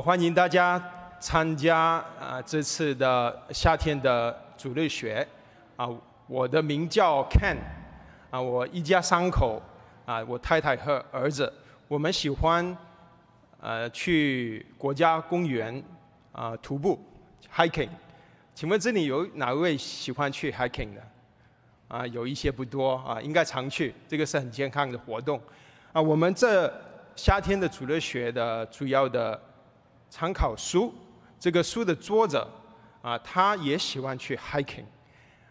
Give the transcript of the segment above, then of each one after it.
欢迎大家参加啊这次的夏天的主日学啊。我的名叫 Ken 啊，我一家三口啊，我太太和儿子，我们喜欢呃去国家公园啊徒步 hiking。请问这里有哪位喜欢去 hiking 的？啊，有一些不多啊，应该常去，这个是很健康的活动啊。我们这夏天的主日学的主要的。参考书，这个书的作者啊，他也喜欢去 hiking，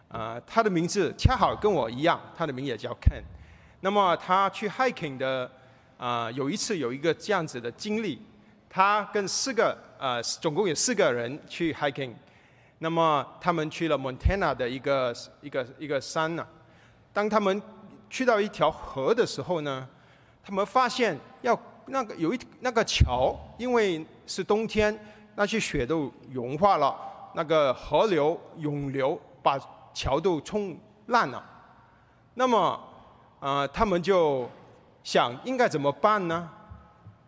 啊，他的名字恰好跟我一样，他的名也叫 Ken。那么他去 hiking 的啊，有一次有一个这样子的经历，他跟四个呃，总共有四个人去 hiking，那么他们去了 Montana 的一个一个一个山呢，当他们去到一条河的时候呢，他们发现要。那个有一那个桥，因为是冬天，那些雪都融化了，那个河流涌流把桥都冲烂了。那么，呃，他们就想应该怎么办呢？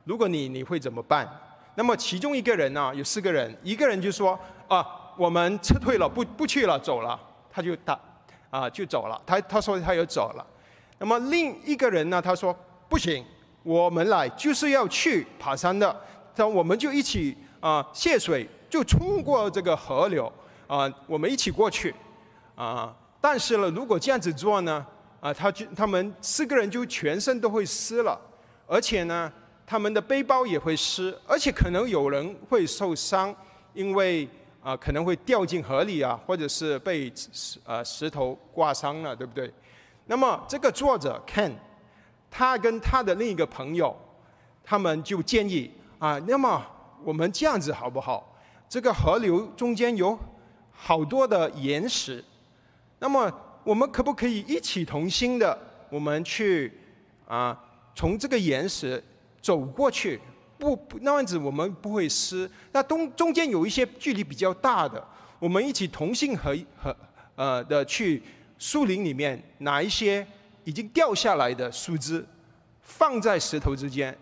如果你你会怎么办？那么其中一个人呢，有四个人，一个人就说啊，我们撤退了，不不去了，走了，他就打啊就走了。他他说他又走了。那么另一个人呢，他说不行。我们来就是要去爬山的，那我们就一起啊泄水，就冲过这个河流啊，我们一起过去啊。但是呢，如果这样子做呢，啊，他就他们四个人就全身都会湿了，而且呢，他们的背包也会湿，而且可能有人会受伤，因为啊可能会掉进河里啊，或者是被石呃石头刮伤了，对不对？那么这个作者 Ken。他跟他的另一个朋友，他们就建议啊，那么我们这样子好不好？这个河流中间有好多的岩石，那么我们可不可以一起同心的，我们去啊，从这个岩石走过去？不，那样子我们不会湿。那中中间有一些距离比较大的，我们一起同心合和呃的去树林里面拿一些。已经掉下来的树枝放在石头之间，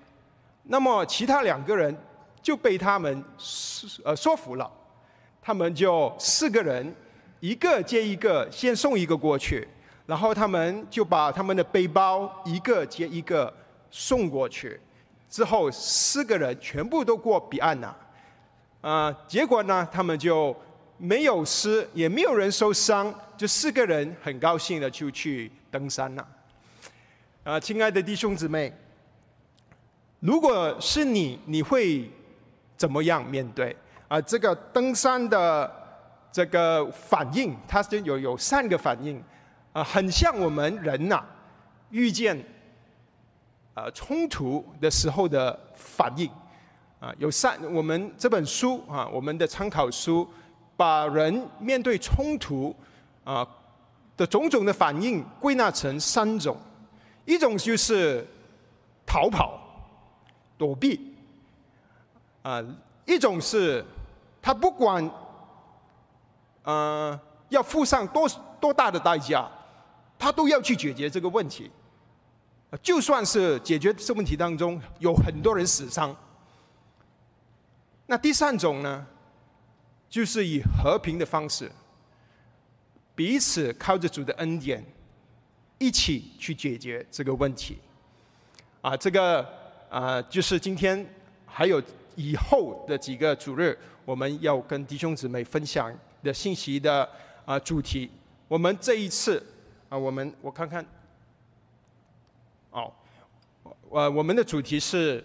那么其他两个人就被他们呃说服了，他们就四个人一个接一个先送一个过去，然后他们就把他们的背包一个接一个送过去，之后四个人全部都过彼岸了，啊，结果呢他们就没有死，也没有人受伤，就四个人很高兴的就去。登山了，啊，亲爱的弟兄姊妹，如果是你，你会怎么样面对啊？这个登山的这个反应，它是有有三个反应，啊，很像我们人呐遇见呃冲突的时候的反应，啊，有三，我们这本书啊，我们的参考书，把人面对冲突啊。的种种的反应归纳成三种，一种就是逃跑、躲避，啊，一种是他不管，呃，要付上多多大的代价，他都要去解决这个问题，就算是解决这问题当中有很多人死伤。那第三种呢，就是以和平的方式。彼此靠着主的恩典，一起去解决这个问题。啊，这个啊，就是今天还有以后的几个主日，我们要跟弟兄姊妹分享的信息的啊主题。我们这一次啊，我们我看看，哦，呃，我们的主题是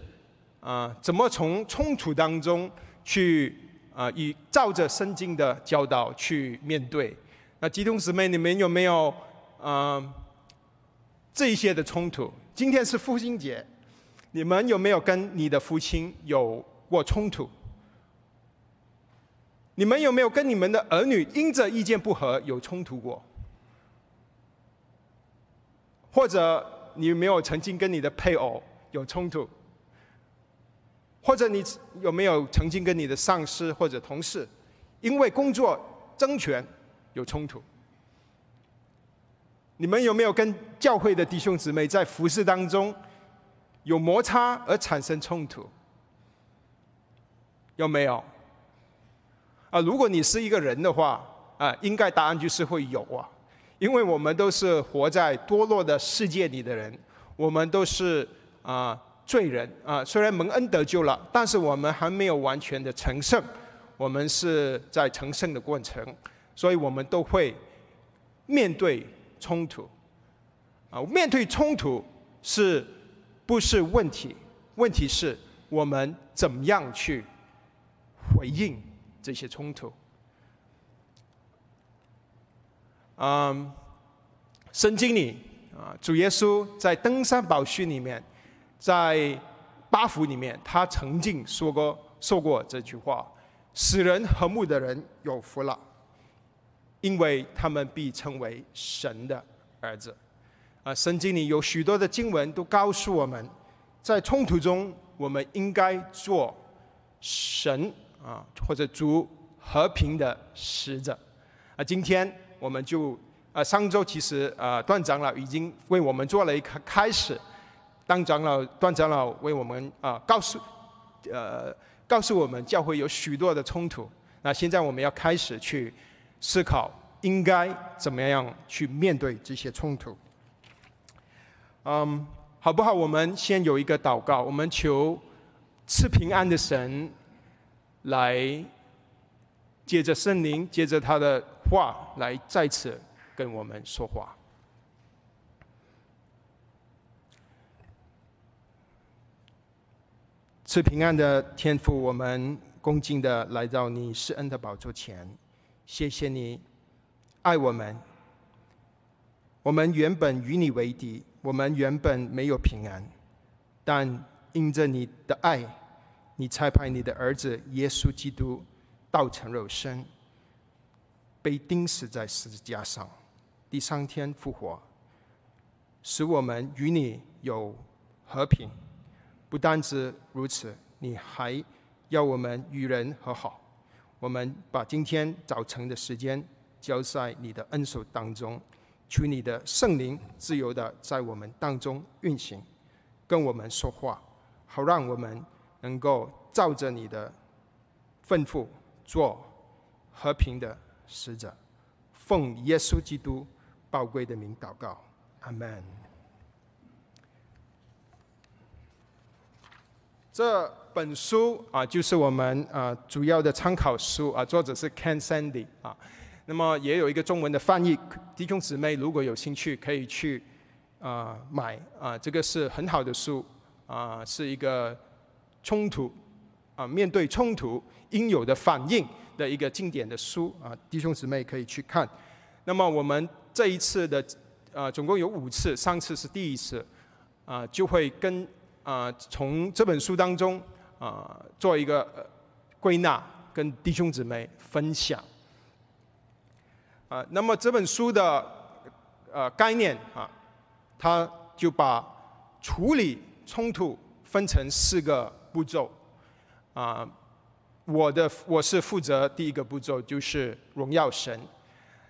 啊，怎么从冲突当中去啊，以照着圣经的教导去面对。那弟兄姊妹，你们有没有嗯这一些的冲突？今天是父亲节，你们有没有跟你的父亲有过冲突？你们有没有跟你们的儿女因着意见不合有冲突过？或者你有没有曾经跟你的配偶有冲突？或者你有没有曾经跟你的上司或者同事因为工作争权？有冲突，你们有没有跟教会的弟兄姊妹在服侍当中有摩擦而产生冲突？有没有？啊，如果你是一个人的话，啊，应该答案就是会有啊，因为我们都是活在堕落的世界里的人，我们都是啊罪人啊，虽然蒙恩得救了，但是我们还没有完全的成圣，我们是在成圣的过程，所以我们都会面对冲突，啊，面对冲突是不是问题？问题是我们怎么样去回应？这些冲突，嗯，圣经里啊，主耶稣在登山宝训里面，在八福里面，他曾经说过说过这句话：“使人和睦的人有福了，因为他们必称为神的儿子。”啊，圣经里有许多的经文都告诉我们，在冲突中，我们应该做神。啊，或者主和平的使者，啊，今天我们就啊，上周其实啊，段长老已经为我们做了一个开始，当长老段长老为我们啊告诉，呃，告诉我们教会有许多的冲突，那现在我们要开始去思考应该怎么样去面对这些冲突，嗯，好不好？我们先有一个祷告，我们求赐平安的神。来，借着圣灵，借着他的话来再次跟我们说话。赐平安的天父，我们恭敬的来到你施恩的宝座前，谢谢你爱我们。我们原本与你为敌，我们原本没有平安，但因着你的爱。你差派你的儿子耶稣基督道成肉身，被钉死在十字架上，第三天复活，使我们与你有和平。不单止如此，你还要我们与人和好。我们把今天早晨的时间交在你的恩手当中，求你的圣灵自由的在我们当中运行，跟我们说话，好让我们。能够照着你的吩咐做和平的使者，奉耶稣基督宝贵的名祷告，阿门。这本书啊，就是我们啊主要的参考书啊，作者是 Ken Sandy 啊。那么也有一个中文的翻译，弟兄姊妹如果有兴趣，可以去啊买啊，这个是很好的书啊，是一个。冲突啊，面对冲突应有的反应的一个经典的书啊，弟兄姊妹可以去看。那么我们这一次的啊，总共有五次，上次是第一次啊，就会跟啊从这本书当中啊做一个归纳，跟弟兄姊妹分享。啊，那么这本书的呃概念啊，它就把处理冲突分成四个。步骤，啊，我的我是负责第一个步骤，就是荣耀神。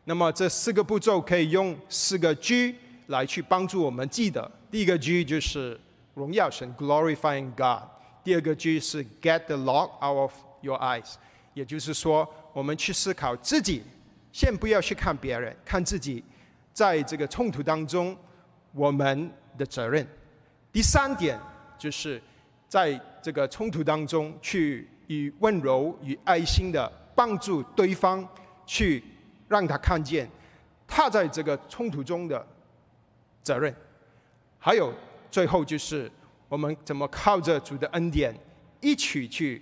那么这四个步骤可以用四个 G 来去帮助我们记得。第一个 G 就是荣耀神 （glorifying God）。第二个 G 是 get the log out of your eyes，也就是说，我们去思考自己，先不要去看别人，看自己在这个冲突当中我们的责任。第三点就是。在这个冲突当中，去以温柔与爱心的帮助对方，去让他看见他在这个冲突中的责任。还有最后就是我们怎么靠着主的恩典，一起去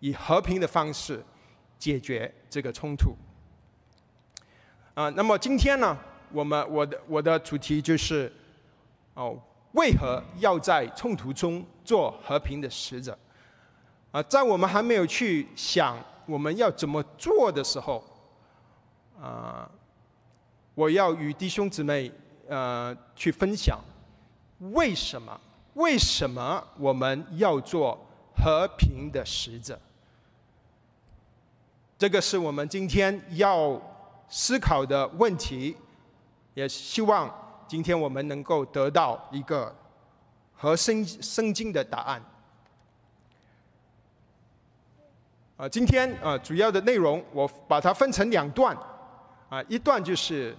以和平的方式解决这个冲突。啊，那么今天呢，我们我的我的主题就是哦。为何要在冲突中做和平的使者？啊，在我们还没有去想我们要怎么做的时候，啊，我要与弟兄姊妹呃去分享为什么？为什么我们要做和平的使者？这个是我们今天要思考的问题，也希望。今天我们能够得到一个和圣圣经的答案。啊，今天啊主要的内容我把它分成两段，啊，一段就是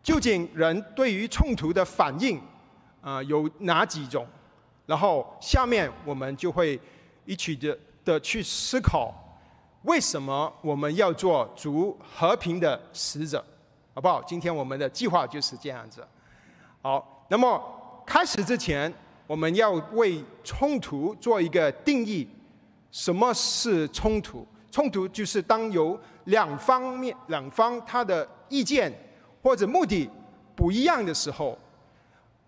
究竟人对于冲突的反应啊有哪几种，然后下面我们就会一起的的去思考，为什么我们要做足和平的使者，好不好？今天我们的计划就是这样子。好，那么开始之前，我们要为冲突做一个定义。什么是冲突？冲突就是当有两方面、两方他的意见或者目的不一样的时候，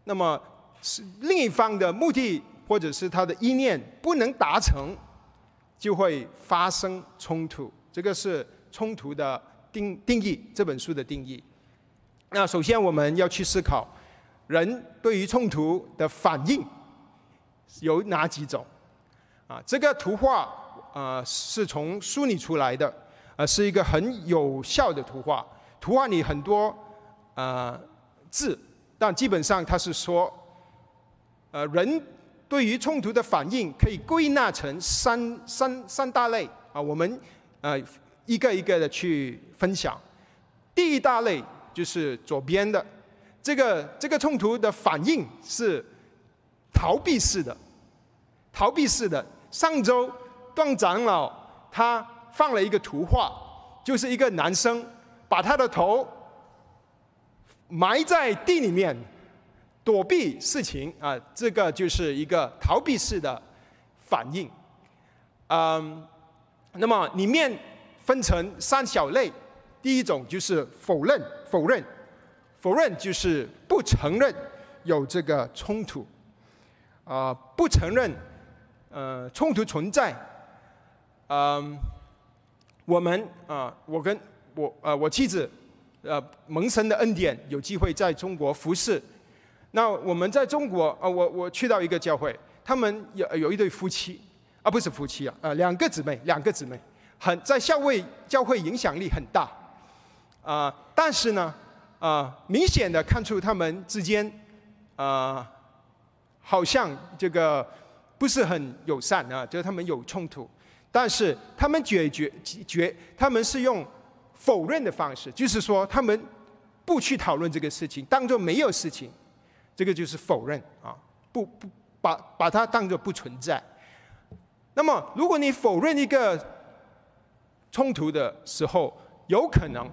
那么是另一方的目的或者是他的意念不能达成，就会发生冲突。这个是冲突的定定义，这本书的定义。那首先我们要去思考，人对于冲突的反应有哪几种？啊，这个图画啊是从书里出来的，啊是一个很有效的图画。图画里很多啊字，但基本上它是说，呃，人对于冲突的反应可以归纳成三三三大类啊。我们呃一个一个的去分享。第一大类就是左边的，这个这个冲突的反应是逃避式的，逃避式的。上周段长老他放了一个图画，就是一个男生把他的头埋在地里面躲避事情啊，这个就是一个逃避式的反应。嗯，那么里面分成三小类，第一种就是否认，否认，否认就是不承认有这个冲突，啊，不承认。呃，冲突存在，嗯，我们啊，我跟我呃我妻子，呃蒙神的恩典，有机会在中国服侍。那我们在中国啊，我我去到一个教会，他们有有一对夫妻，啊不是夫妻啊，呃两个姊妹，两个姊妹，很在教会教会影响力很大，啊，但是呢，啊明显的看出他们之间，啊，好像这个。不是很友善啊，就是他们有冲突，但是他们解决决，他们是用否认的方式，就是说他们不去讨论这个事情，当做没有事情，这个就是否认啊，不不把把它当做不存在。那么，如果你否认一个冲突的时候，有可能，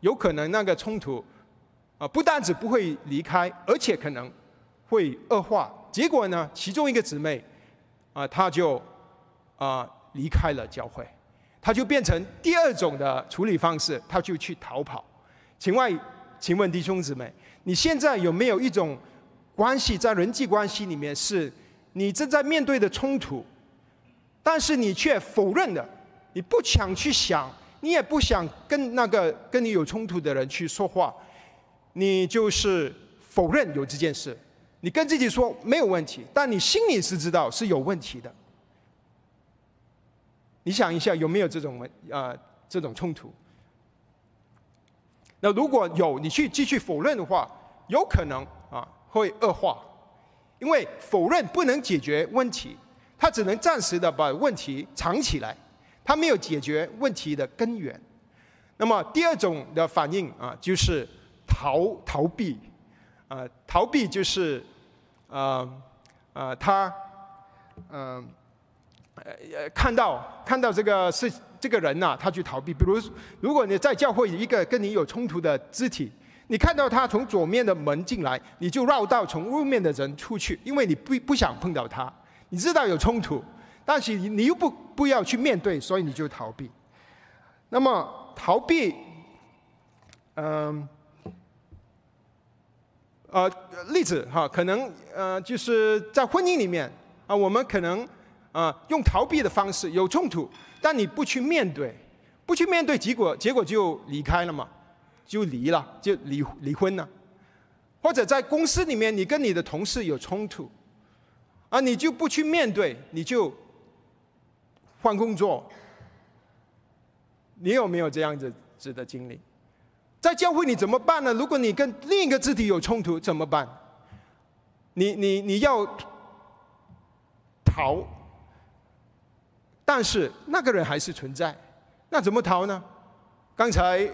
有可能那个冲突啊，不但只不会离开，而且可能会恶化。结果呢，其中一个姊妹。啊，她就啊离开了教会，她就变成第二种的处理方式，她就去逃跑。请问，请问弟兄姊妹，你现在有没有一种关系在人际关系里面，是你正在面对的冲突，但是你却否认的，你不想去想，你也不想跟那个跟你有冲突的人去说话，你就是否认有这件事。你跟自己说没有问题，但你心里是知道是有问题的。你想一下有没有这种问啊这种冲突？那如果有，你去继续否认的话，有可能会恶化，因为否认不能解决问题，它只能暂时的把问题藏起来，它没有解决问题的根源。那么第二种的反应啊就是逃逃避，啊逃避就是。啊啊，他嗯呃看到看到这个是这个人呐，他去逃避。比如，如果你在教会一个跟你有冲突的肢体，你看到他从左面的门进来，你就绕道从右面的人出去，因为你不不想碰到他。你知道有冲突，但是你又不不要去面对，所以你就逃避。那么逃避，嗯。呃，例子哈，可能呃，就是在婚姻里面啊，我们可能啊用逃避的方式有冲突，但你不去面对，不去面对，结果结果就离开了嘛，就离了，就离离婚了。或者在公司里面，你跟你的同事有冲突，啊，你就不去面对，你就换工作。你有没有这样子子的经历？在教会你怎么办呢？如果你跟另一个肢体有冲突怎么办？你你你要逃，但是那个人还是存在，那怎么逃呢？刚才，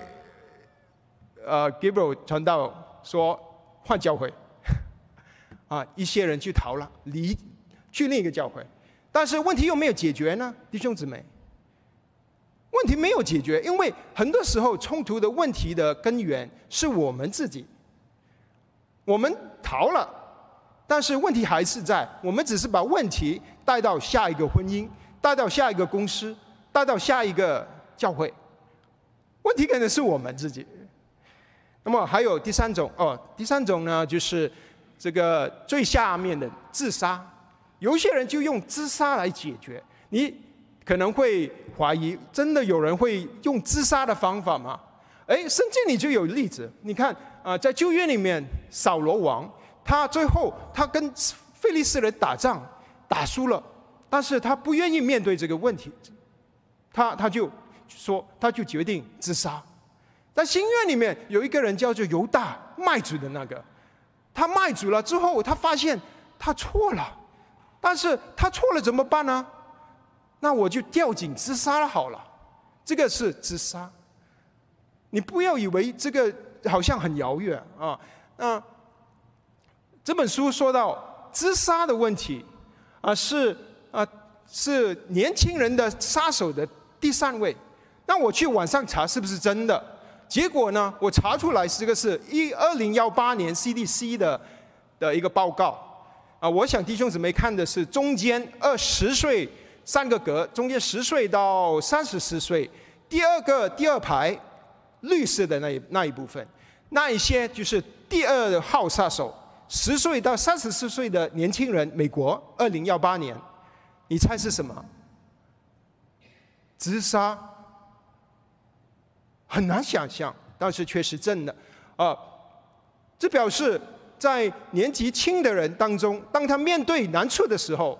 呃，Gabriel 传道说换教会，啊，一些人去逃了，离去另一个教会，但是问题又没有解决呢，弟兄姊妹。问题没有解决，因为很多时候冲突的问题的根源是我们自己。我们逃了，但是问题还是在，我们只是把问题带到下一个婚姻，带到下一个公司，带到下一个教会。问题可能是我们自己。那么还有第三种哦，第三种呢，就是这个最下面的自杀。有些人就用自杀来解决。你可能会怀疑，真的有人会用自杀的方法吗？哎，圣经里就有例子。你看啊，在旧约里面，扫罗王他最后他跟菲利斯人打仗打输了，但是他不愿意面对这个问题，他他就。说，他就决定自杀。在心愿里面有一个人叫做犹大卖主的那个，他卖主了之后，他发现他错了，但是他错了怎么办呢？那我就吊颈自杀了好了。这个是自杀。你不要以为这个好像很遥远啊。那这本书说到自杀的问题啊，是啊是年轻人的杀手的第三位。那我去网上查是不是真的？结果呢？我查出来这个是一二零幺八年 CDC 的的一个报告啊。我想弟兄姊妹看的是中间二十岁三个格，中间十岁到三十四岁，第二个第二排绿色的那一那一部分，那一些就是第二号杀手，十岁到三十四岁的年轻人，美国二零幺八年，你猜是什么？自杀。很难想象，但是却是真的，啊，这表示在年纪轻的人当中，当他面对难处的时候，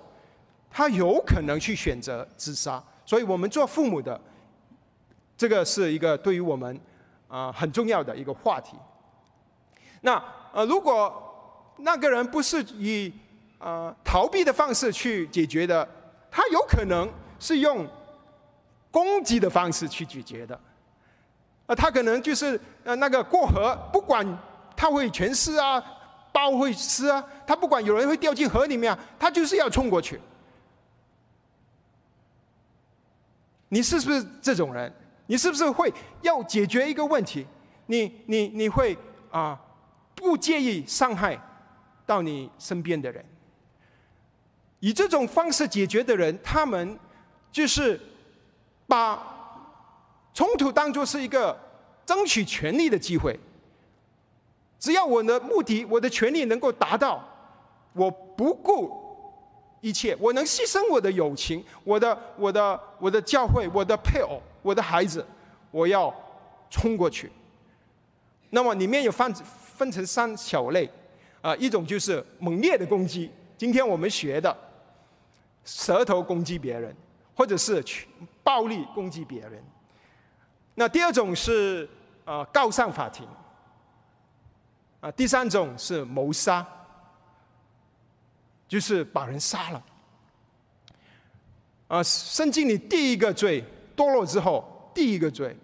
他有可能去选择自杀。所以我们做父母的，这个是一个对于我们啊很重要的一个话题。那呃，如果那个人不是以啊逃避的方式去解决的，他有可能是用攻击的方式去解决的。他可能就是呃那个过河，不管他会全湿啊，包会湿啊，他不管有人会掉进河里面啊，他就是要冲过去。你是不是这种人？你是不是会要解决一个问题？你你你会啊不介意伤害到你身边的人？以这种方式解决的人，他们就是把。冲突当作是一个争取权利的机会，只要我的目的、我的权利能够达到，我不顾一切，我能牺牲我的友情、我的、我的、我的教会、我的配偶、我的孩子，我要冲过去。那么里面有分分成三小类，啊，一种就是猛烈的攻击，今天我们学的，舌头攻击别人，或者是暴力攻击别人。那第二种是啊告上法庭，啊第三种是谋杀，就是把人杀了。啊圣经里第一个罪堕落之后，第一个罪，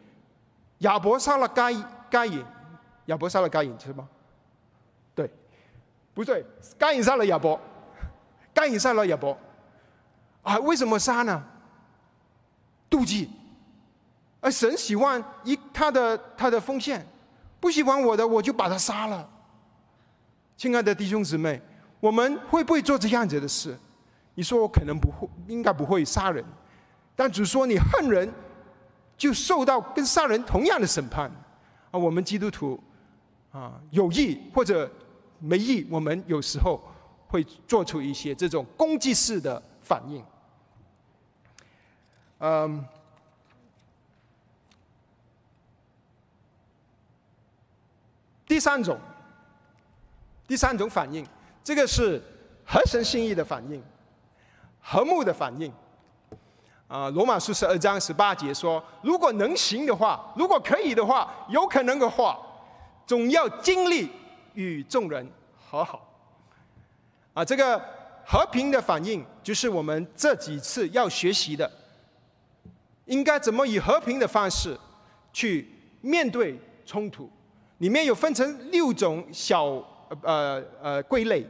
亚伯杀了该该隐，亚伯杀了该隐是吗？对，不对，该隐杀了亚伯，该隐杀了亚伯，啊为什么杀呢？妒忌。而神喜欢一他的他的奉献，不喜欢我的我就把他杀了。亲爱的弟兄姊妹，我们会不会做这样子的事？你说我可能不会，应该不会杀人，但只说你恨人，就受到跟杀人同样的审判。啊，我们基督徒啊，有意或者没意，我们有时候会做出一些这种攻击式的反应。嗯。第三种，第三种反应，这个是合神心意的反应，和睦的反应。啊，罗马书十二章十八节说：“如果能行的话，如果可以的话，有可能的话，总要尽力与众人和好。”啊，这个和平的反应，就是我们这几次要学习的应该怎么以和平的方式去面对冲突？里面有分成六种小呃呃归类。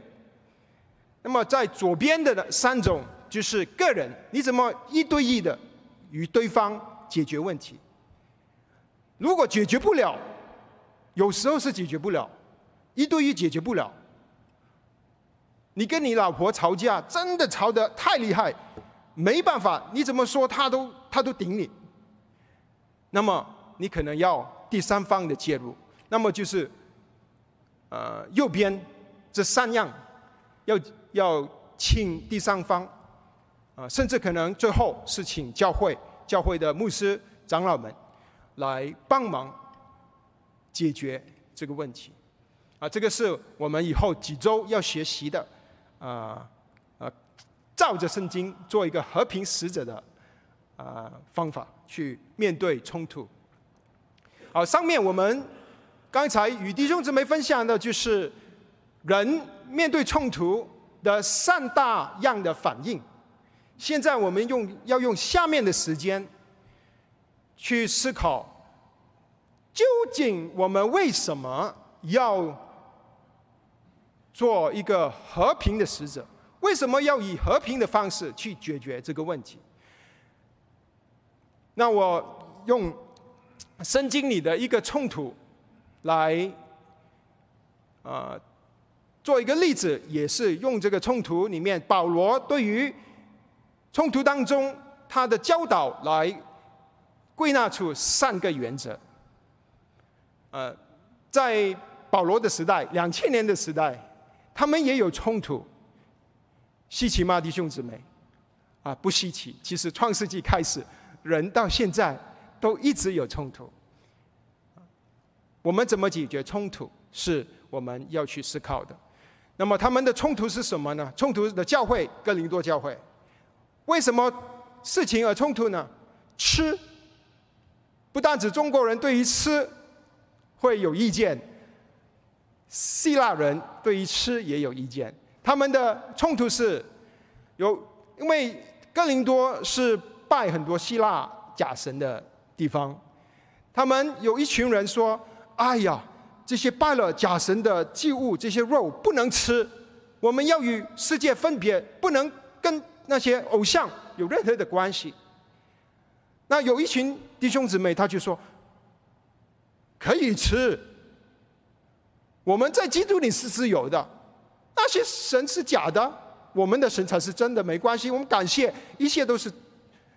那么在左边的三种就是个人，你怎么一对一的与对方解决问题？如果解决不了，有时候是解决不了，一对一解决不了。你跟你老婆吵架，真的吵得太厉害，没办法，你怎么说她都她都顶你。那么你可能要第三方的介入，那么就是呃右边这三样要要请第三方啊，甚至可能最后是请教会教会的牧师长老们来帮忙解决这个问题啊，这个是我们以后几周要学习的。啊啊，照着圣经做一个和平使者的啊方法去面对冲突。好，上面我们刚才与弟兄姊妹分享的就是人面对冲突的三大样的反应。现在我们用要用下面的时间去思考，究竟我们为什么要？做一个和平的使者，为什么要以和平的方式去解决这个问题？那我用圣经里的一个冲突来啊做一个例子，也是用这个冲突里面保罗对于冲突当中他的教导来归纳出三个原则。呃，在保罗的时代，两千年的时代。他们也有冲突，稀奇吗，弟兄姊妹？啊，不稀奇。其实创世纪开始，人到现在都一直有冲突。我们怎么解决冲突，是我们要去思考的。那么他们的冲突是什么呢？冲突的教会，哥林多教会，为什么事情而冲突呢？吃，不单指中国人对于吃会有意见。希腊人对于吃也有意见，他们的冲突是有，因为哥林多是拜很多希腊假神的地方，他们有一群人说：“哎呀，这些拜了假神的祭物，这些肉不能吃，我们要与世界分别，不能跟那些偶像有任何的关系。”那有一群弟兄姊妹，他就说：“可以吃。”我们在基督里是自由的，那些神是假的，我们的神才是真的。没关系，我们感谢，一切都是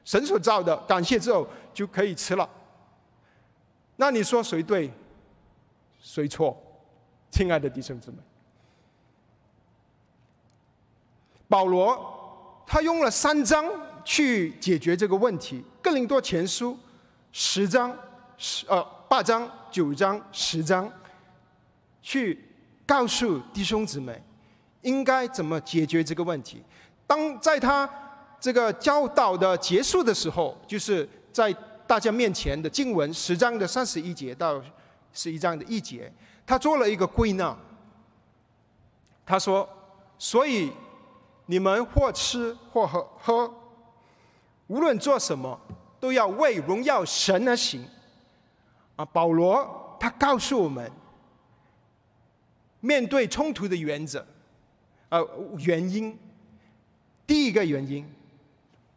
神所造的，感谢之后就可以吃了。那你说谁对，谁错？亲爱的弟兄姊妹，保罗他用了三章去解决这个问题，《哥林多前书》十章十呃八章九章十章。去告诉弟兄姊妹，应该怎么解决这个问题。当在他这个教导的结束的时候，就是在大家面前的经文十章的三十一节到十一章的一节，他做了一个归纳。他说：“所以你们或吃或喝喝，无论做什么，都要为荣耀神而行。”啊，保罗他告诉我们。面对冲突的原则，呃，原因，第一个原因，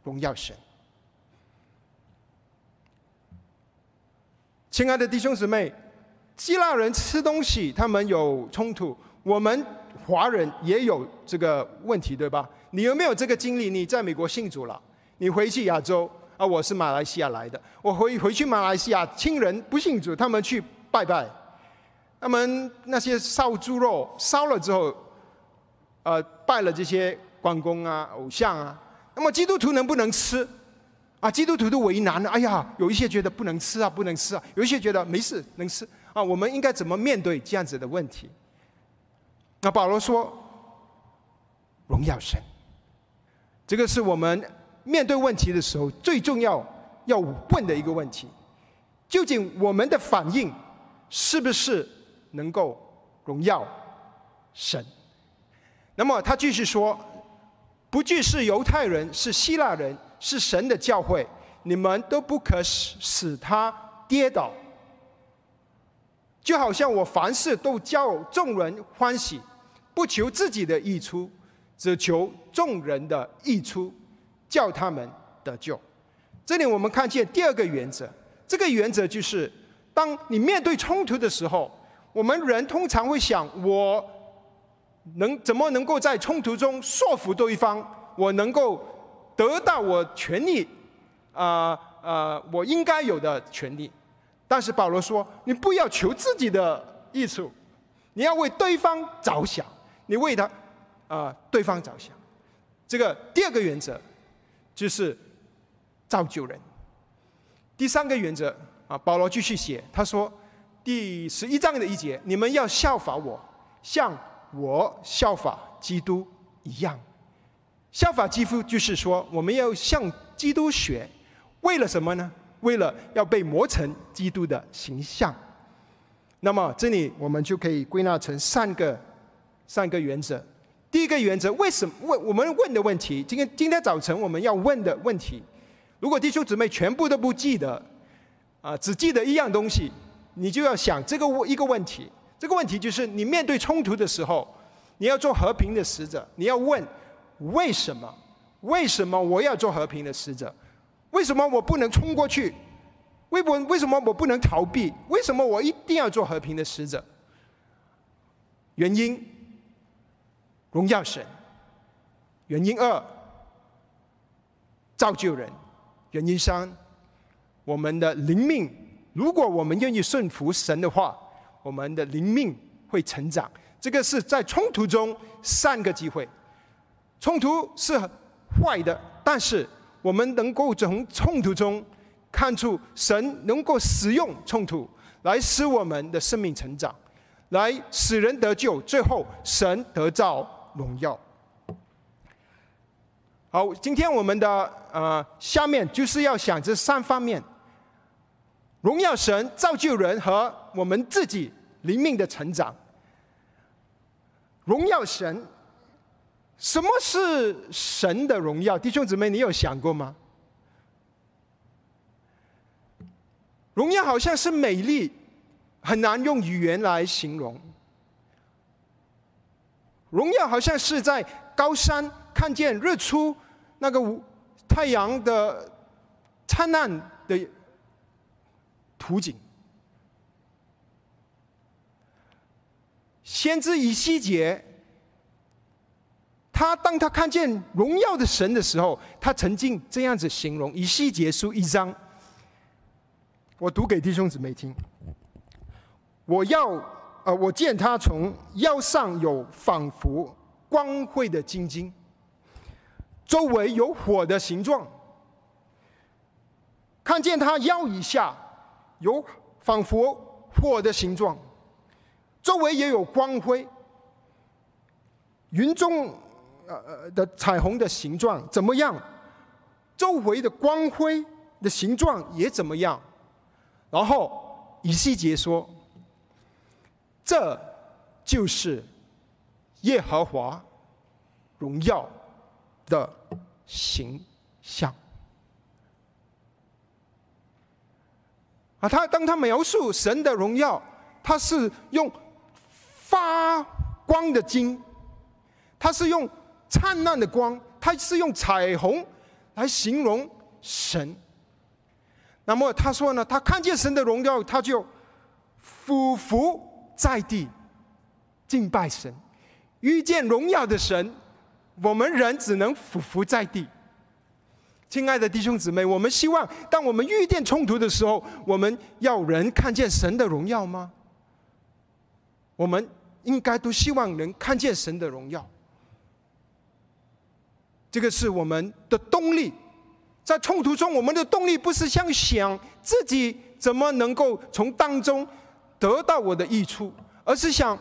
荣耀神。亲爱的弟兄姊妹，希腊人吃东西，他们有冲突，我们华人也有这个问题，对吧？你有没有这个经历？你在美国信主了，你回去亚洲啊，我是马来西亚来的，我回回去马来西亚，亲人不信主，他们去拜拜。他们那些烧猪肉烧了之后，呃，拜了这些关公啊、偶像啊，那么基督徒能不能吃？啊，基督徒都为难了。哎呀，有一些觉得不能吃啊，不能吃啊；有一些觉得没事，能吃啊。我们应该怎么面对这样子的问题？那保罗说：“荣耀神。”这个是我们面对问题的时候最重要要问的一个问题：究竟我们的反应是不是？能够荣耀神。那么他继续说：“不惧是犹太人，是希腊人，是神的教会，你们都不可使使他跌倒。就好像我凡事都叫众人欢喜，不求自己的益处，只求众人的益处，叫他们得救。这里我们看见第二个原则，这个原则就是：当你面对冲突的时候，我们人通常会想：我能怎么能够在冲突中说服对方？我能够得到我权利，啊啊，我应该有的权利。但是保罗说：“你不要求自己的益处，你要为对方着想，你为他，啊，对方着想。这个第二个原则就是造就人。第三个原则啊，保罗继续写，他说第十一章的一节：你们要效法我，像我效法基督一样。效法基督就是说，我们要向基督学，为了什么呢？”为了要被磨成基督的形象，那么这里我们就可以归纳成三个三个原则。第一个原则，为什么问我们问的问题？今天今天早晨我们要问的问题，如果弟兄姊妹全部都不记得，啊，只记得一样东西，你就要想这个一个问题。这个问题就是，你面对冲突的时候，你要做和平的使者，你要问为什么？为什么我要做和平的使者？为什么我不能冲过去？为我为什么我不能逃避？为什么我一定要做和平的使者？原因：荣耀神。原因二：造就人。原因三：我们的灵命。如果我们愿意顺服神的话，我们的灵命会成长。这个是在冲突中三个机会。冲突是坏的，但是。我们能够从冲突中看出神能够使用冲突来使我们的生命成长，来使人得救，最后神得造荣耀。好，今天我们的呃下面就是要想这三方面：荣耀神、造就人和我们自己灵命的成长。荣耀神。什么是神的荣耀？弟兄姊妹，你有想过吗？荣耀好像是美丽，很难用语言来形容。荣耀好像是在高山看见日出，那个太阳的灿烂的图景。先知以西结。他当他看见荣耀的神的时候，他曾经这样子形容：以西结书一章，我读给弟兄姊妹听。我要，呃，我见他从腰上有仿佛光辉的金晶，周围有火的形状；看见他腰以下有仿佛火的形状，周围也有光辉，云中。呃呃的彩虹的形状怎么样？周围的光辉的形状也怎么样？然后以西结说：“这就是耶和华荣耀的形象。”啊，他当他描述神的荣耀，他是用发光的金，他是用。灿烂的光，他是用彩虹来形容神。那么他说呢，他看见神的荣耀，他就俯伏在地敬拜神。遇见荣耀的神，我们人只能俯伏在地。亲爱的弟兄姊妹，我们希望当我们遇见冲突的时候，我们要人看见神的荣耀吗？我们应该都希望能看见神的荣耀。这个是我们的动力，在冲突中，我们的动力不是想想自己怎么能够从当中得到我的益处，而是想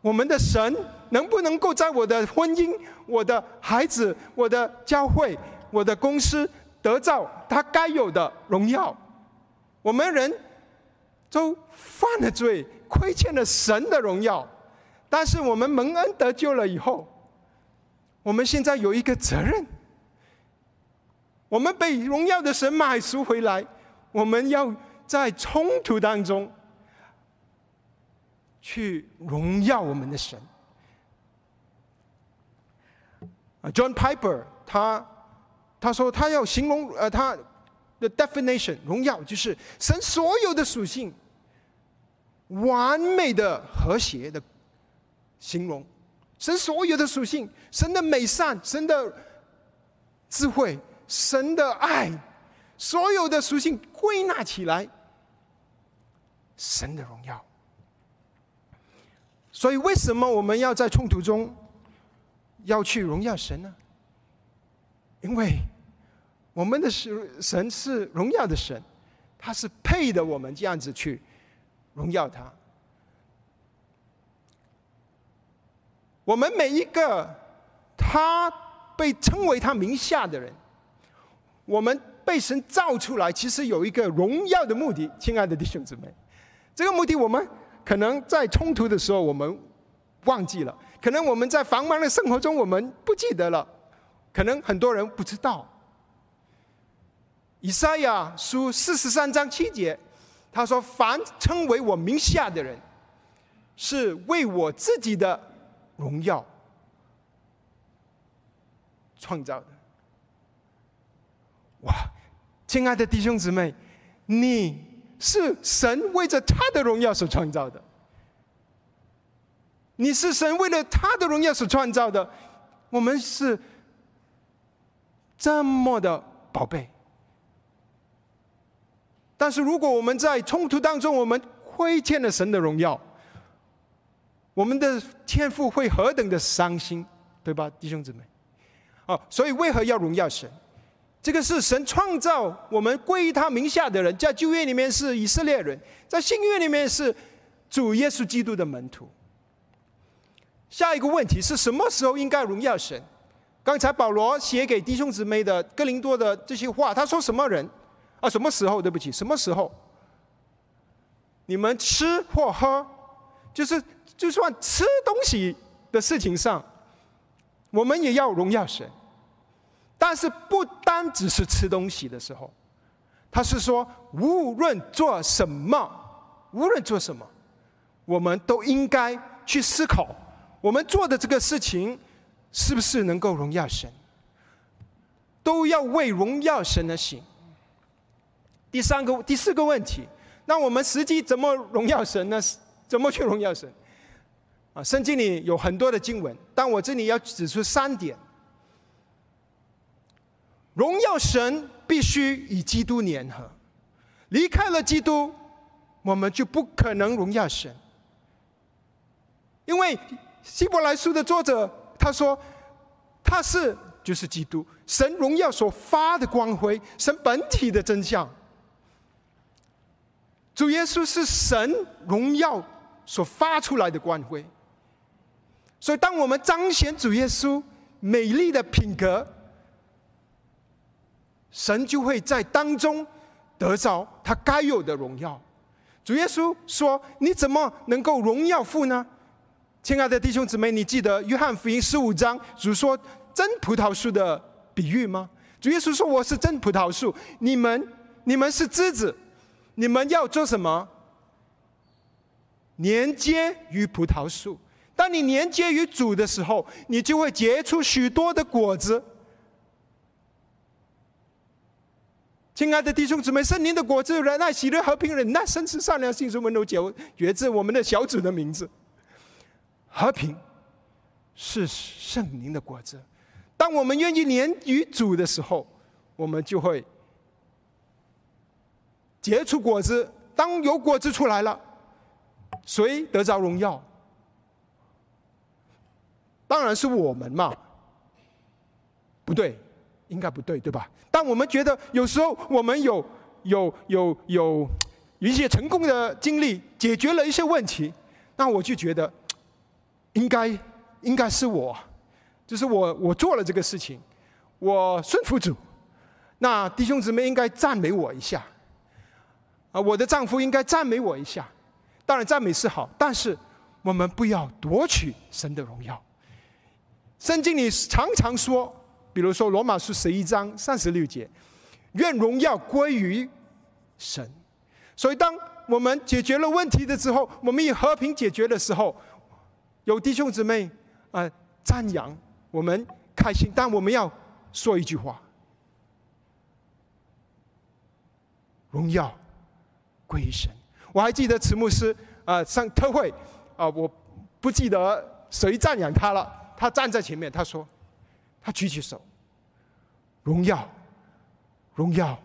我们的神能不能够在我的婚姻、我的孩子、我的教会、我的公司得到他该有的荣耀。我们人都犯了罪，亏欠了神的荣耀，但是我们蒙恩得救了以后。我们现在有一个责任，我们被荣耀的神买赎回来，我们要在冲突当中去荣耀我们的神。啊，John Piper 他他说他要形容呃他的 definition 荣耀就是神所有的属性完美的和谐的形容，神所有的属性，神的美善，神的智慧。神的爱，所有的属性归纳起来，神的荣耀。所以，为什么我们要在冲突中要去荣耀神呢？因为我们的神是荣耀的神，他是配的，我们这样子去荣耀他。我们每一个他被称为他名下的人。我们被神造出来，其实有一个荣耀的目的，亲爱的弟兄姊妹。这个目的，我们可能在冲突的时候，我们忘记了；可能我们在繁忙的生活中，我们不记得了；可能很多人不知道。以赛亚书四十三章七节，他说：“凡称为我名下的人，是为我自己的荣耀创造的。”哇，亲爱的弟兄姊妹，你是神为着他的荣耀所创造的，你是神为了他的荣耀所创造的，我们是这么的宝贝。但是如果我们在冲突当中，我们亏欠了神的荣耀，我们的天赋会何等的伤心，对吧，弟兄姊妹？哦，所以为何要荣耀神？这个是神创造我们归于他名下的人，在旧约里面是以色列人，在新约里面是主耶稣基督的门徒。下一个问题是什么时候应该荣耀神？刚才保罗写给弟兄姊妹的哥林多的这些话，他说什么人啊？什么时候？对不起，什么时候？你们吃或喝，就是就算吃东西的事情上，我们也要荣耀神。但是不单只是吃东西的时候，他是说无论做什么，无论做什么，我们都应该去思考，我们做的这个事情是不是能够荣耀神，都要为荣耀神而行。第三个、第四个问题，那我们实际怎么荣耀神呢？怎么去荣耀神？啊，圣经里有很多的经文，但我这里要指出三点。荣耀神必须与基督联合，离开了基督，我们就不可能荣耀神。因为希伯来书的作者他说，他是就是基督，神荣耀所发的光辉，神本体的真相。主耶稣是神荣耀所发出来的光辉，所以当我们彰显主耶稣美丽的品格。神就会在当中得着他该有的荣耀。主耶稣说：“你怎么能够荣耀父呢？”亲爱的弟兄姊妹，你记得约翰福音十五章主说真葡萄树的比喻吗？主耶稣说：“我是真葡萄树，你们你们是枝子，你们要做什么？连接于葡萄树。当你连接于主的时候，你就会结出许多的果子。”亲爱的弟兄姊妹，圣灵的果子仁爱、喜乐、和平、忍耐、生慈、善良、信实、温柔、节觉自我们的小组的名字。和平是圣灵的果子。当我们愿意连于主的时候，我们就会结出果子。当有果子出来了，谁得着荣耀？当然是我们嘛。不对。应该不对，对吧？但我们觉得有时候我们有有有有一些成功的经历，解决了一些问题，那我就觉得应该应该是我，就是我我做了这个事情，我顺服主，那弟兄姊妹应该赞美我一下，啊，我的丈夫应该赞美我一下。当然赞美是好，但是我们不要夺取神的荣耀。圣经里常常说。比如说罗马书十一章三十六节，愿荣耀归于神。所以，当我们解决了问题的时候，我们以和平解决的时候，有弟兄姊妹啊赞扬我们开心，但我们要说一句话：荣耀归于神。我还记得慈牧师啊上特会啊，我不记得谁赞扬他了。他站在前面，他说：“他举起手，荣耀，荣耀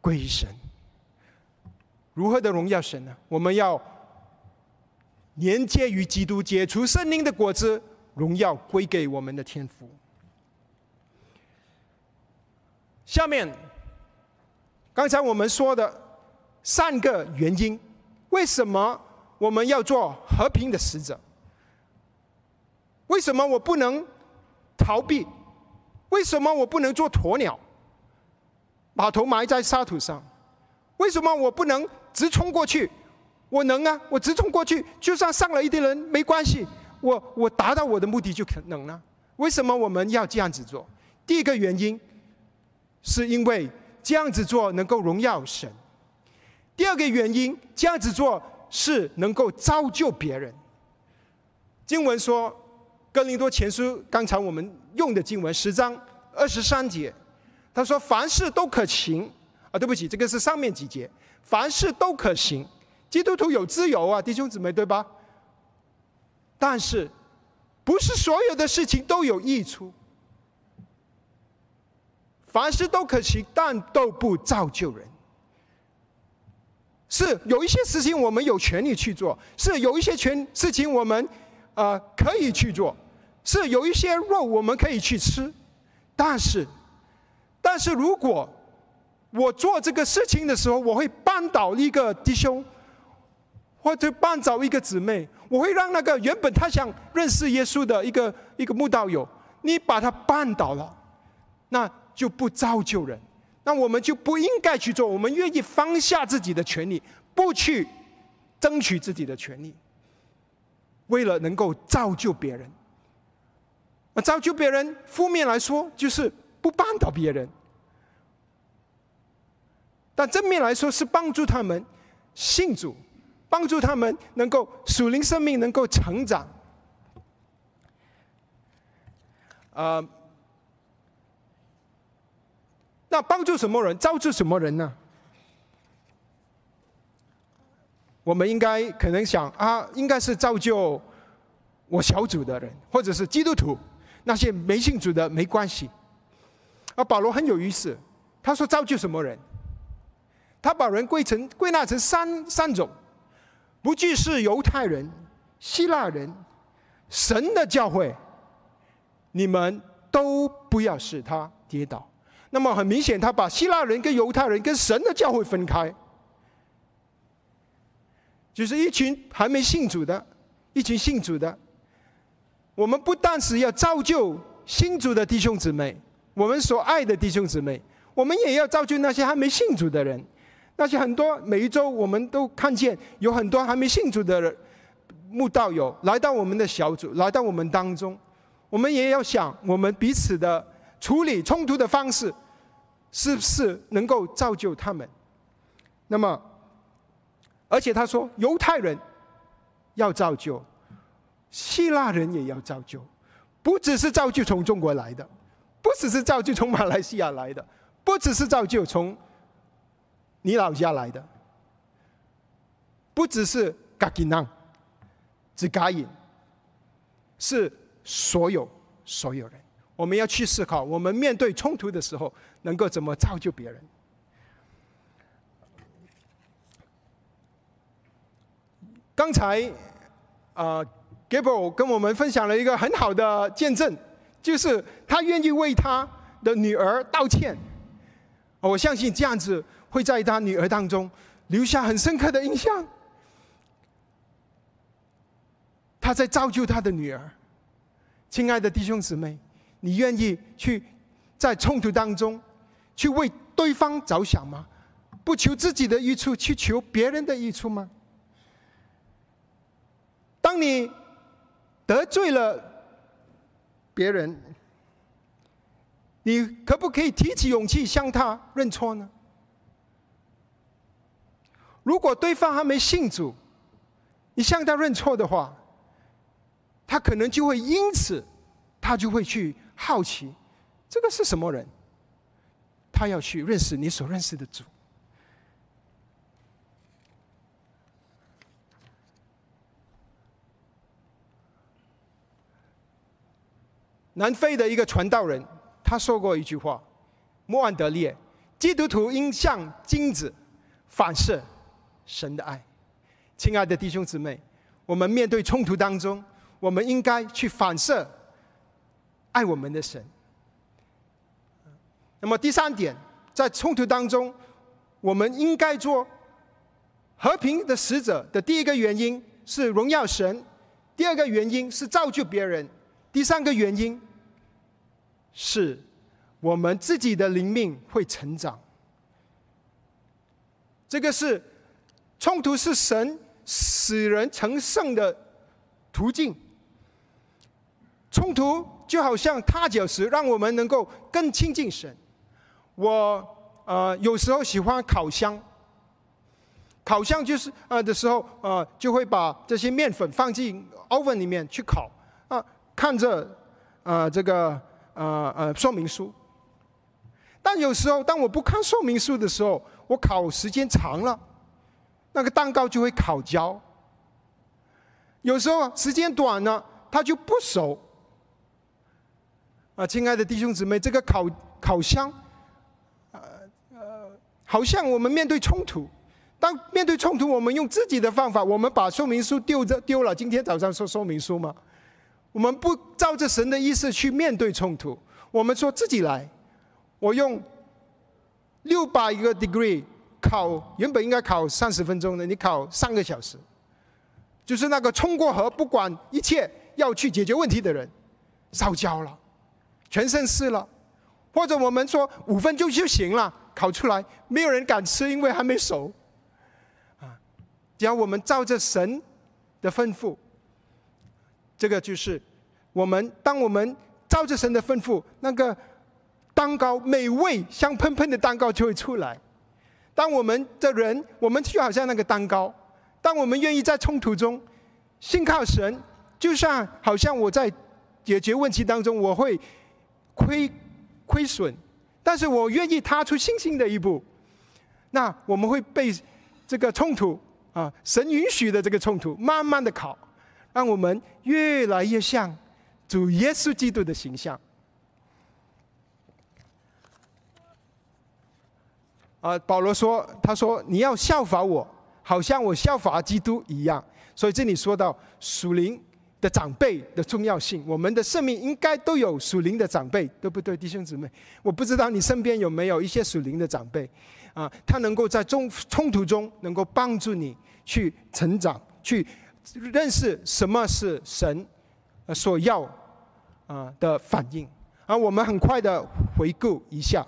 归于神。如何的荣耀神呢？我们要连接于基督，解除圣灵的果子，荣耀归给我们的天父。下面，刚才我们说的。”三个原因，为什么我们要做和平的使者？为什么我不能逃避？为什么我不能做鸵鸟，把头埋在沙土上？为什么我不能直冲过去？我能啊，我直冲过去，就算上了一堆人没关系，我我达到我的目的就可能了。为什么我们要这样子做？第一个原因，是因为这样子做能够荣耀神。第二个原因，这样子做是能够造就别人。经文说，《哥林多前书》刚才我们用的经文十章二十三节，他说：“凡事都可行。”啊，对不起，这个是上面几节。凡事都可行，基督徒有自由啊，弟兄姊妹，对吧？但是，不是所有的事情都有益处。凡事都可行，但都不造就人。是有一些事情我们有权利去做，是有一些权事情我们，呃，可以去做，是有一些肉我们可以去吃，但是，但是如果我做这个事情的时候，我会绊倒一个弟兄，或者绊倒一个姊妹，我会让那个原本他想认识耶稣的一个一个慕道友，你把他绊倒了，那就不造就人。那我们就不应该去做。我们愿意放下自己的权利，不去争取自己的权利，为了能够造就别人。那造就别人，负面来说就是不帮到别人；但正面来说是帮助他们信主，帮助他们能够属灵生命能够成长。啊。那帮助什么人，造就什么人呢？我们应该可能想啊，应该是造就我小组的人，或者是基督徒，那些没信主的没关系。而保罗很有意思，他说造就什么人？他把人归成归纳成三三种，不惧是犹太人、希腊人、神的教会，你们都不要使他跌倒。那么很明显，他把希腊人跟犹太人跟神的教会分开，就是一群还没信主的，一群信主的。我们不但是要造就信主的弟兄姊妹，我们所爱的弟兄姊妹，我们也要造就那些还没信主的人。那些很多每一周我们都看见有很多还没信主的人，慕道友来到我们的小组，来到我们当中，我们也要想我们彼此的。处理冲突的方式，是不是能够造就他们？那么，而且他说，犹太人要造就，希腊人也要造就，不只是造就从中国来的，不只是造就从马来西亚来的，不只是造就从你老家来的，不只是嘎吉囊，只嘎引，是所有所有人。我们要去思考，我们面对冲突的时候，能够怎么造就别人。刚才啊，Gabriel 跟我们分享了一个很好的见证，就是他愿意为他的女儿道歉。我相信这样子会在他女儿当中留下很深刻的印象。他在造就他的女儿，亲爱的弟兄姊妹。你愿意去在冲突当中去为对方着想吗？不求自己的益处，去求别人的益处吗？当你得罪了别人，你可不可以提起勇气向他认错呢？如果对方还没信主，你向他认错的话，他可能就会因此，他就会去好奇，这个是什么人？他要去认识你所认识的主。南非的一个传道人，他说过一句话：“莫安德烈，基督徒应像金子，反射神的爱。”亲爱的弟兄姊妹，我们面对冲突当中，我们应该去反射爱我们的神。那么第三点，在冲突当中，我们应该做和平的使者的第一个原因是荣耀神，第二个原因是造就别人，第三个原因。是我们自己的灵命会成长。这个是冲突，是神使人成圣的途径。冲突就好像踏脚石，让我们能够更亲近神。我呃有时候喜欢烤箱，烤箱就是呃的时候呃就会把这些面粉放进 oven 里面去烤啊，看着啊这个。呃呃，说明书。但有时候，当我不看说明书的时候，我烤时间长了，那个蛋糕就会烤焦。有时候时间短了，它就不熟。啊，亲爱的弟兄姊妹，这个烤烤箱，呃呃，好像我们面对冲突，当面对冲突，我们用自己的方法，我们把说明书丢着丢了。今天早上说说明书嘛。我们不照着神的意思去面对冲突，我们说自己来。我用六百个 degree 考，原本应该考三十分钟的，你考三个小时。就是那个冲过河不管一切要去解决问题的人，烧焦了，全身湿了。或者我们说五分钟就行了，烤出来没有人敢吃，因为还没熟。啊，只要我们照着神的吩咐。这个就是我们，当我们照着神的吩咐，那个蛋糕美味香喷喷的蛋糕就会出来。当我们的人，我们就好像那个蛋糕。当我们愿意在冲突中信靠神，就像好像我在解决问题当中我会亏亏损，但是我愿意踏出信心的一步，那我们会被这个冲突啊，神允许的这个冲突慢慢的考。让我们越来越像主耶稣基督的形象。啊，保罗说：“他说你要效法我，好像我效法基督一样。”所以这里说到属灵的长辈的重要性，我们的生命应该都有属灵的长辈，对不对，弟兄姊妹？我不知道你身边有没有一些属灵的长辈，啊，他能够在中冲突中能够帮助你去成长，去。认识什么是神所要啊的反应啊？我们很快的回顾一下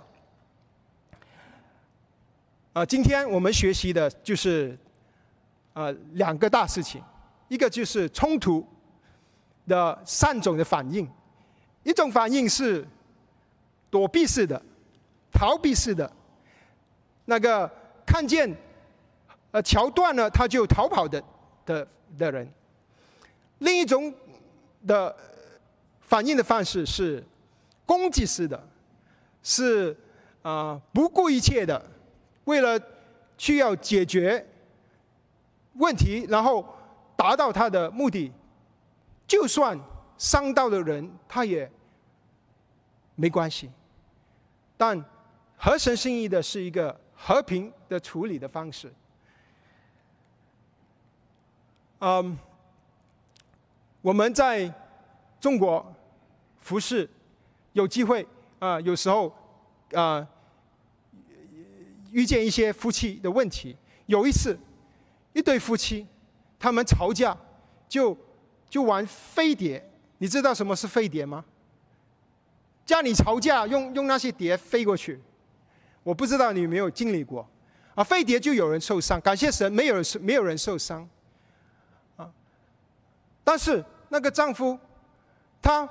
啊。今天我们学习的就是啊两个大事情，一个就是冲突的三种的反应，一种反应是躲避式的、逃避式的，那个看见呃桥断了他就逃跑的的。的人，另一种的反应的方式是攻击式的，是啊不顾一切的，为了需要解决问题，然后达到他的目的，就算伤到的人，他也没关系。但合神心意的是一个和平的处理的方式。嗯，我们在中国服侍，有机会啊，有时候啊，遇见一些夫妻的问题。有一次，一对夫妻，他们吵架，就就玩飞碟。你知道什么是飞碟吗？家里吵架用用那些碟飞过去。我不知道你有没有经历过啊？飞碟就有人受伤，感谢神，没有人没有人受伤。但是那个丈夫，他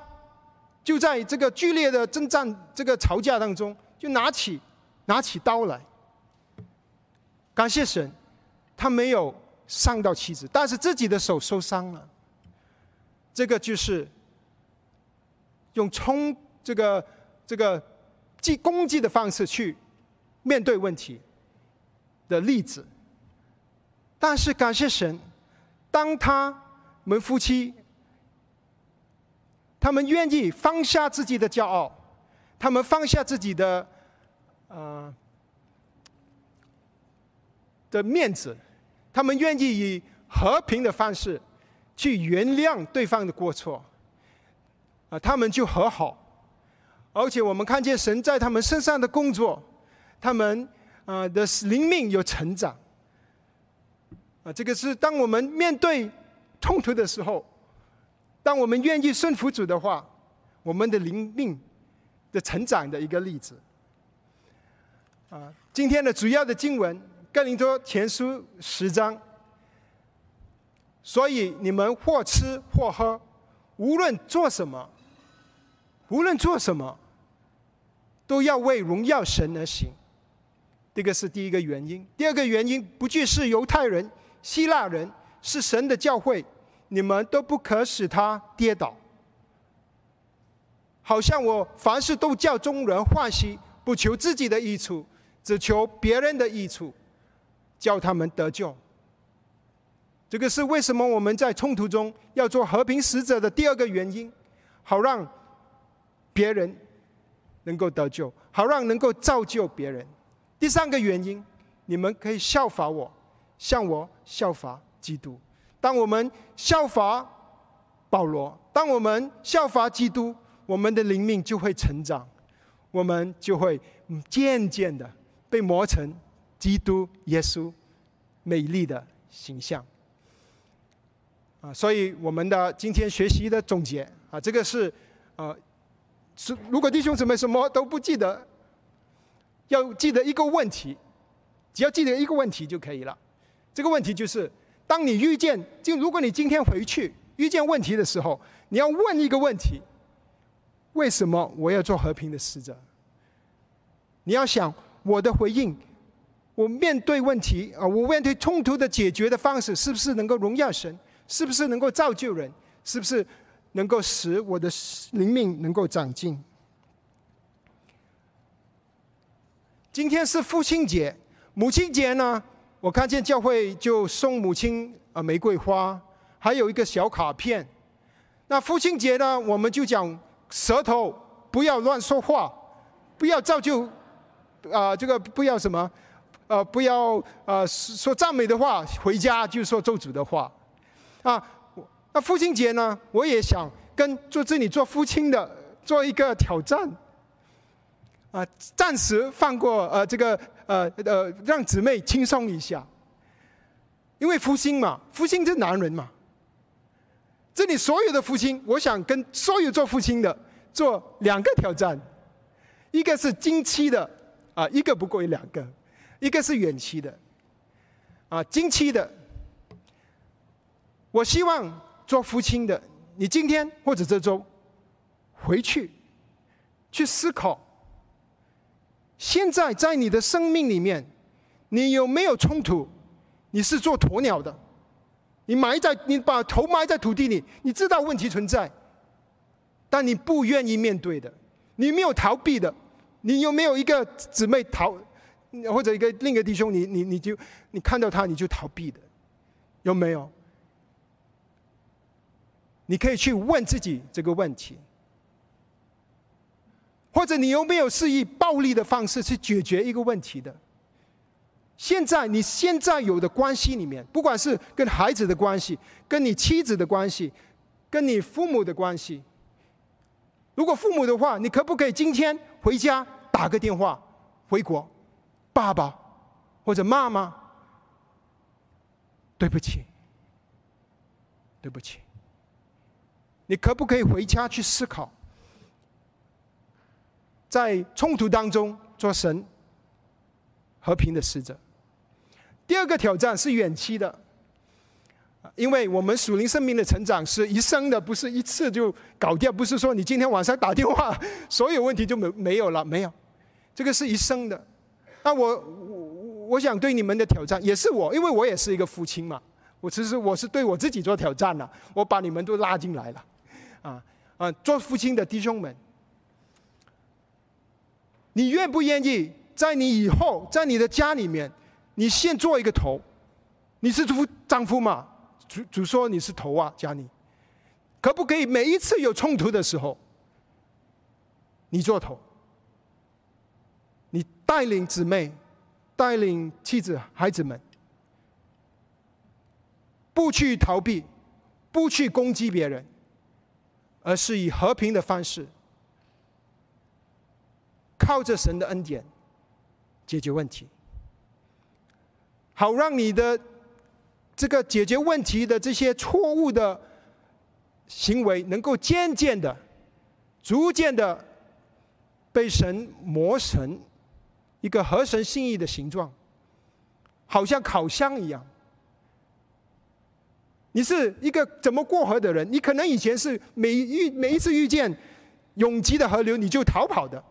就在这个剧烈的征战、这个吵架当中，就拿起拿起刀来。感谢神，他没有伤到妻子，但是自己的手受伤了。这个就是用冲这个这个击攻击的方式去面对问题的例子。但是感谢神，当他我们夫妻。他们愿意放下自己的骄傲，他们放下自己的，呃，的面子，他们愿意以和平的方式去原谅对方的过错，啊，他们就和好，而且我们看见神在他们身上的工作，他们啊的灵命有成长，啊，这个是当我们面对冲突的时候。当我们愿意顺服主的话，我们的灵命的成长的一个例子。啊，今天的主要的经文《哥林多前书》十章。所以你们或吃或喝，无论做什么，无论做什么，都要为荣耀神而行。这个是第一个原因。第二个原因，不惧是犹太人、希腊人，是神的教会。你们都不可使他跌倒，好像我凡事都叫众人欢喜，不求自己的益处，只求别人的益处，叫他们得救。这个是为什么我们在冲突中要做和平使者的第二个原因，好让别人能够得救，好让能够造就别人。第三个原因，你们可以效法我，向我效法基督。当我们效法保罗，当我们效法基督，我们的灵命就会成长，我们就会渐渐的被磨成基督耶稣美丽的形象。啊，所以我们的今天学习的总结啊，这个是呃，是如果弟兄姊妹什么都不记得，要记得一个问题，只要记得一个问题就可以了。这个问题就是。当你遇见，就如果你今天回去遇见问题的时候，你要问一个问题：为什么我要做和平的使者？你要想我的回应，我面对问题啊，我面对冲突的解决的方式，是不是能够荣耀神？是不是能够造就人？是不是能够使我的灵命能够长进？今天是父亲节，母亲节呢？我看见教会就送母亲啊玫瑰花，还有一个小卡片。那父亲节呢，我们就讲舌头不要乱说话，不要造就啊这个不要什么，呃不要呃说赞美的话，回家就说咒诅的话。啊，那父亲节呢，我也想跟做这里做父亲的做一个挑战。啊，暂时放过呃这个。呃呃，让姊妹轻松一下，因为父亲嘛，父亲是男人嘛。这里所有的父亲，我想跟所有做父亲的做两个挑战，一个是经期的啊，一个不过于两个，一个是远期的啊，经期的。我希望做父亲的，你今天或者这周回去去思考。现在在你的生命里面，你有没有冲突？你是做鸵鸟的，你埋在你把头埋在土地里，你知道问题存在，但你不愿意面对的，你没有逃避的，你有没有一个姊妹逃，或者一个另一个弟兄，你你你就你看到他你就逃避的，有没有？你可以去问自己这个问题。或者你有没有是以暴力的方式去解决一个问题的？现在你现在有的关系里面，不管是跟孩子的关系、跟你妻子的关系、跟你父母的关系，如果父母的话，你可不可以今天回家打个电话回国？爸爸或者妈妈，对不起，对不起，你可不可以回家去思考？在冲突当中做神和平的使者。第二个挑战是远期的，因为我们属灵生命的成长是一生的，不是一次就搞掉，不是说你今天晚上打电话，所有问题就没没有了，没有，这个是一生的。那我我我想对你们的挑战也是我，因为我也是一个父亲嘛，我其实我是对我自己做挑战了，我把你们都拉进来了，啊啊，做父亲的弟兄们，你愿不愿意在你以后在你的家里面，你先做一个头，你是夫丈夫嘛？主主说你是头啊，家里，可不可以每一次有冲突的时候，你做头，你带领姊妹，带领妻子、孩子们，不去逃避，不去攻击别人，而是以和平的方式，靠着神的恩典解决问题，好让你的。这个解决问题的这些错误的行为，能够渐渐的、逐渐的被神磨成一个合神心意的形状，好像烤箱一样。你是一个怎么过河的人？你可能以前是每遇每一次遇见拥挤的河流，你就逃跑的。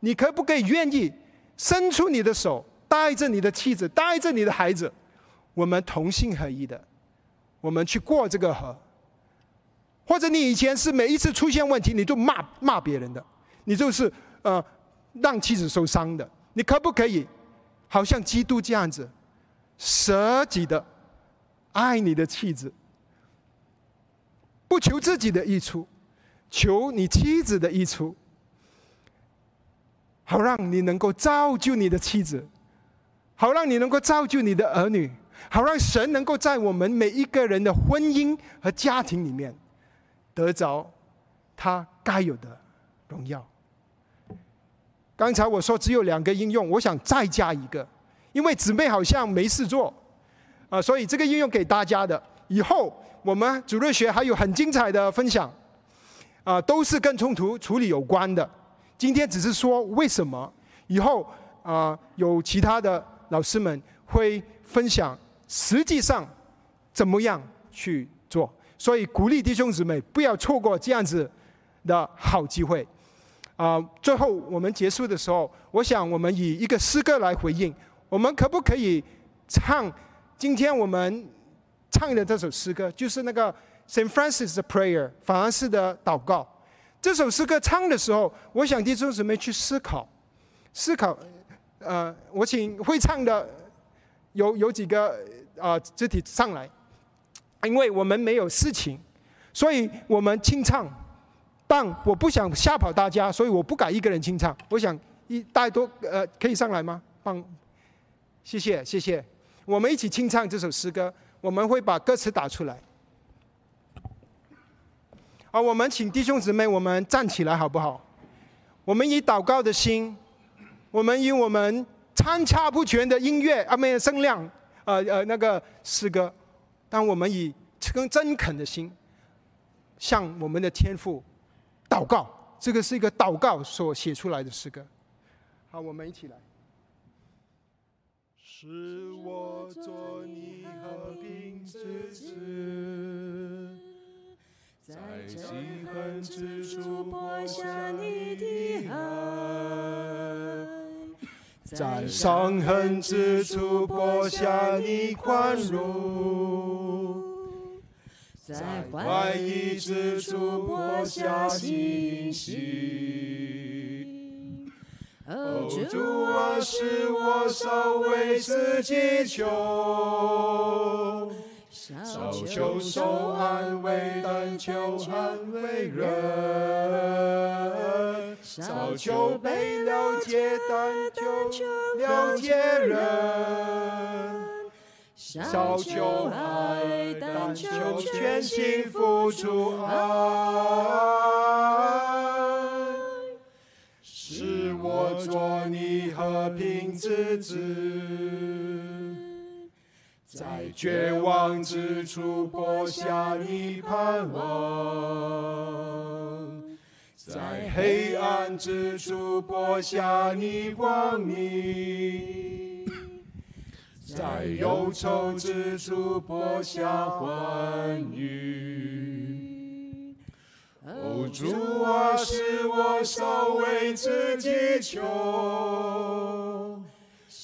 你可不可以愿意伸出你的手，带着你的妻子，带着你的孩子？我们同心合一的，我们去过这个河。或者你以前是每一次出现问题，你就骂骂别人的，你就是呃让妻子受伤的。你可不可以，好像基督这样子，舍己的爱你的妻子，不求自己的益处，求你妻子的益处，好让你能够造就你的妻子，好让你能够造就你的儿女。好让神能够在我们每一个人的婚姻和家庭里面得着他该有的荣耀。刚才我说只有两个应用，我想再加一个，因为姊妹好像没事做啊，所以这个应用给大家的。以后我们主日学还有很精彩的分享啊，都是跟冲突处理有关的。今天只是说为什么，以后啊有其他的老师们会分享。实际上，怎么样去做？所以鼓励弟兄姊妹不要错过这样子的好机会。啊，最后我们结束的时候，我想我们以一个诗歌来回应。我们可不可以唱今天我们唱的这首诗歌？就是那个 Saint Francis 的 Prayer，法兰西的祷告。这首诗歌唱的时候，我想弟兄姊妹去思考，思考。呃，我请会唱的有有几个。啊，肢体上来，因为我们没有事情，所以我们清唱。但我不想吓跑大家，所以我不敢一个人清唱。我想一大家都呃可以上来吗？帮，谢谢谢谢。我们一起清唱这首诗歌，我们会把歌词打出来。啊，我们请弟兄姊妹，我们站起来好不好？我们以祷告的心，我们以我们参差不全的音乐啊，没有声量。呃呃，那个诗歌，当我们以更真恳的心向我们的天父祷告，这个是一个祷告所写出来的诗歌。好，我们一起来。是我做你和平之子，在记恨之处播下你的爱。在伤痕之处播下你宽容，在怀疑之处播下信心。哦，主啊，使我少为自己求。少求受安慰，但求安慰人；少求被了解，但求了解人；少求爱，但求全心付出爱。是我做你和平之子。在绝望之处播下你盼望，在黑暗之处播下你光明，在忧愁之处播下欢愉。哦，主啊，使我少为自己求，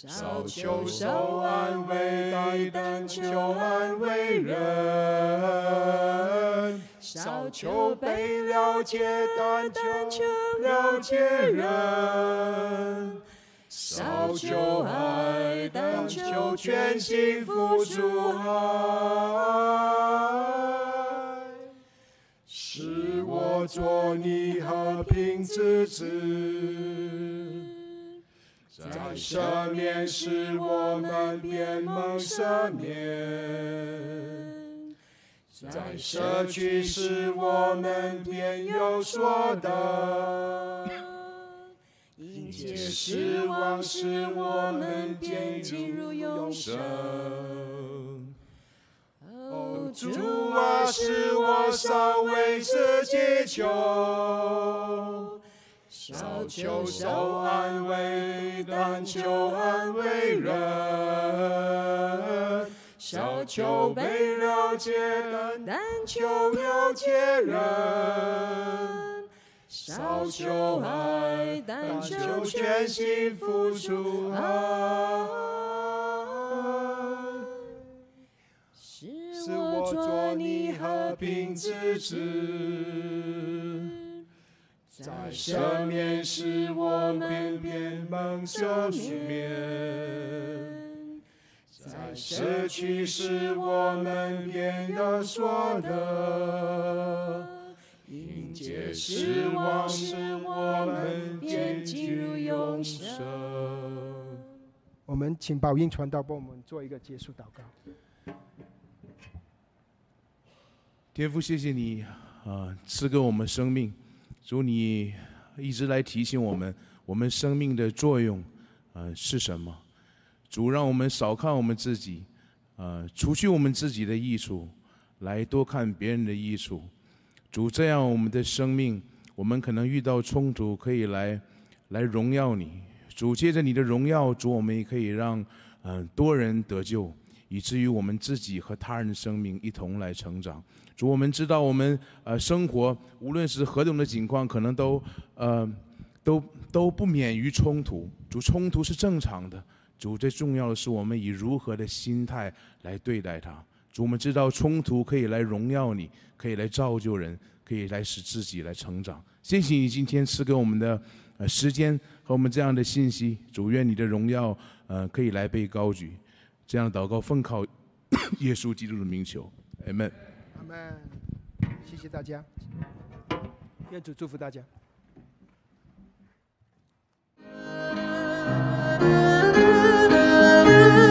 少求受安慰，但求安慰人；少求被了解，但求了解人。少求爱，但求全心付出爱，使我做你和平之子。在赦免使我们便蒙赦免，在社区使我们便有所得。迎接失望，使我们便进入永生。哦，主啊，使我少为自己求，少求受安慰，但求安慰人；少求被了解，但求了解人。少求爱，但求全心付出爱，是我做你和平之子。在赦免时，我们便蒙赦免；在失去时，我们便有所得。迎接失望，时我们便进入永生。我们请宝英传道帮我们做一个结束祷告。天父，谢谢你啊，赐给我们生命。主，你一直来提醒我们，我们生命的作用，呃，是什么？主，让我们少看我们自己，呃，除去我们自己的益处，来多看别人的益处。主，这样我们的生命，我们可能遇到冲突，可以来来荣耀你。主，借着你的荣耀，主，我们也可以让嗯多人得救，以至于我们自己和他人的生命一同来成长。主，我们知道我们呃生活无论是何种的情况，可能都呃都都不免于冲突。主，冲突是正常的。主，最重要的是我们以如何的心态来对待它。主，我们知道冲突可以来荣耀你，可以来造就人，可以来使自己来成长。谢谢你今天赐给我们的呃时间和我们这样的信息。主，愿你的荣耀呃可以来被高举。这样的祷告，奉靠 耶稣基督的名求。阿门。阿门。谢谢大家。愿主祝福大家。